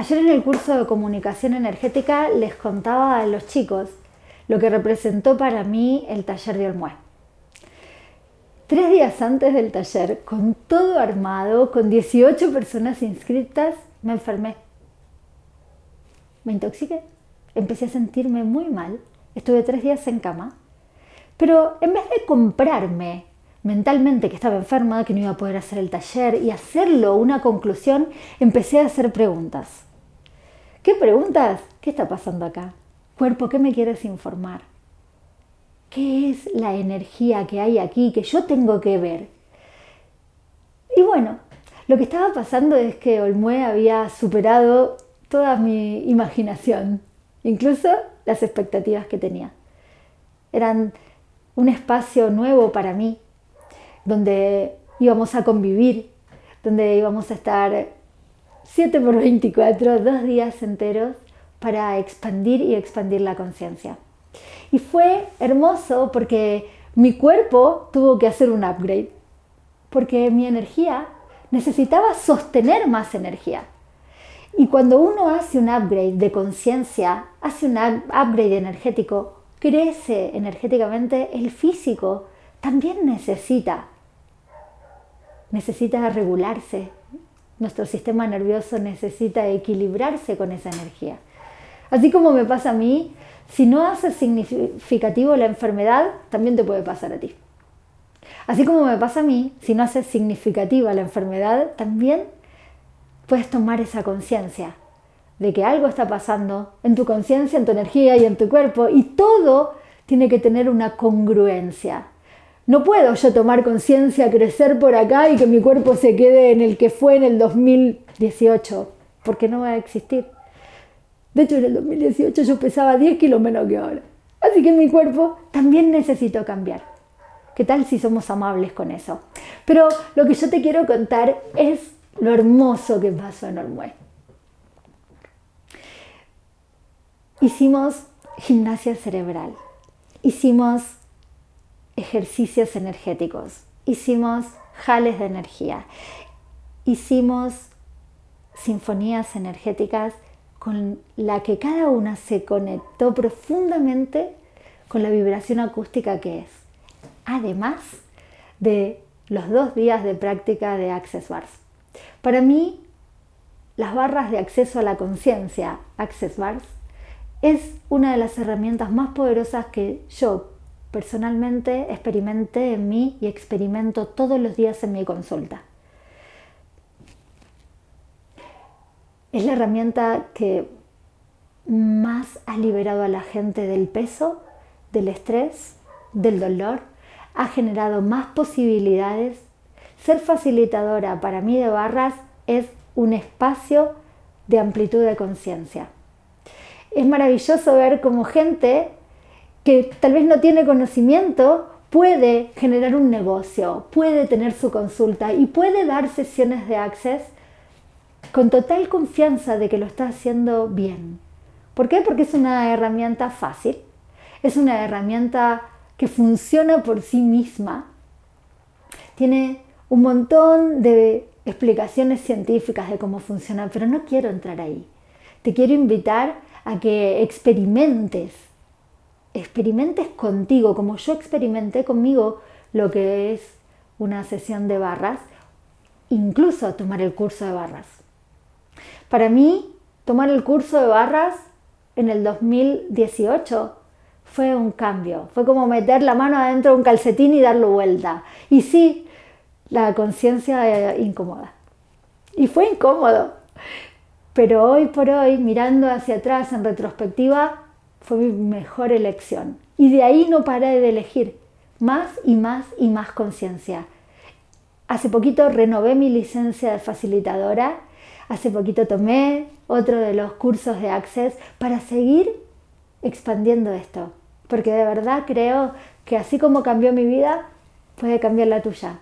Ayer en el curso de comunicación energética les contaba a los chicos lo que representó para mí el taller de Olmué. Tres días antes del taller, con todo armado, con 18 personas inscritas, me enfermé. Me intoxiqué, empecé a sentirme muy mal, estuve tres días en cama, pero en vez de comprarme mentalmente que estaba enferma, que no iba a poder hacer el taller y hacerlo una conclusión, empecé a hacer preguntas. ¿Qué preguntas? ¿Qué está pasando acá? Cuerpo, ¿qué me quieres informar? ¿Qué es la energía que hay aquí que yo tengo que ver? Y bueno, lo que estaba pasando es que Olmue había superado toda mi imaginación, incluso las expectativas que tenía. Eran un espacio nuevo para mí, donde íbamos a convivir, donde íbamos a estar 7 por 24, dos días enteros para expandir y expandir la conciencia. Y fue hermoso porque mi cuerpo tuvo que hacer un upgrade, porque mi energía necesitaba sostener más energía. Y cuando uno hace un upgrade de conciencia, hace un upgrade energético, crece energéticamente, el físico también necesita, necesita regularse. Nuestro sistema nervioso necesita equilibrarse con esa energía. Así como me pasa a mí, si no haces significativo la enfermedad, también te puede pasar a ti. Así como me pasa a mí, si no haces significativa la enfermedad, también puedes tomar esa conciencia de que algo está pasando en tu conciencia, en tu energía y en tu cuerpo y todo tiene que tener una congruencia. No puedo yo tomar conciencia, crecer por acá y que mi cuerpo se quede en el que fue en el 2018, porque no va a existir. De hecho, en el 2018 yo pesaba 10 kilos menos que ahora. Así que mi cuerpo también necesito cambiar. ¿Qué tal si somos amables con eso? Pero lo que yo te quiero contar es lo hermoso que pasó en Olmué. Hicimos gimnasia cerebral, hicimos ejercicios energéticos, hicimos jales de energía, hicimos sinfonías energéticas con la que cada una se conectó profundamente con la vibración acústica que es. Además de los dos días de práctica de Access Bars. Para mí, las barras de acceso a la conciencia, Access Bars, es una de las herramientas más poderosas que yo personalmente experimenté en mí y experimento todos los días en mi consulta. Es la herramienta que más ha liberado a la gente del peso, del estrés, del dolor, ha generado más posibilidades. Ser facilitadora para mí de barras es un espacio de amplitud de conciencia. Es maravilloso ver cómo gente que tal vez no tiene conocimiento puede generar un negocio, puede tener su consulta y puede dar sesiones de access con total confianza de que lo está haciendo bien. ¿Por qué? Porque es una herramienta fácil, es una herramienta que funciona por sí misma, tiene un montón de explicaciones científicas de cómo funciona, pero no quiero entrar ahí. Te quiero invitar a que experimentes, experimentes contigo, como yo experimenté conmigo lo que es una sesión de barras, incluso tomar el curso de barras. Para mí, tomar el curso de barras en el 2018 fue un cambio. Fue como meter la mano adentro de un calcetín y darlo vuelta. Y sí, la conciencia incómoda. Y fue incómodo. Pero hoy por hoy, mirando hacia atrás en retrospectiva, fue mi mejor elección. Y de ahí no paré de elegir más y más y más conciencia. Hace poquito renové mi licencia de facilitadora Hace poquito tomé otro de los cursos de Access para seguir expandiendo esto, porque de verdad creo que así como cambió mi vida, puede cambiar la tuya.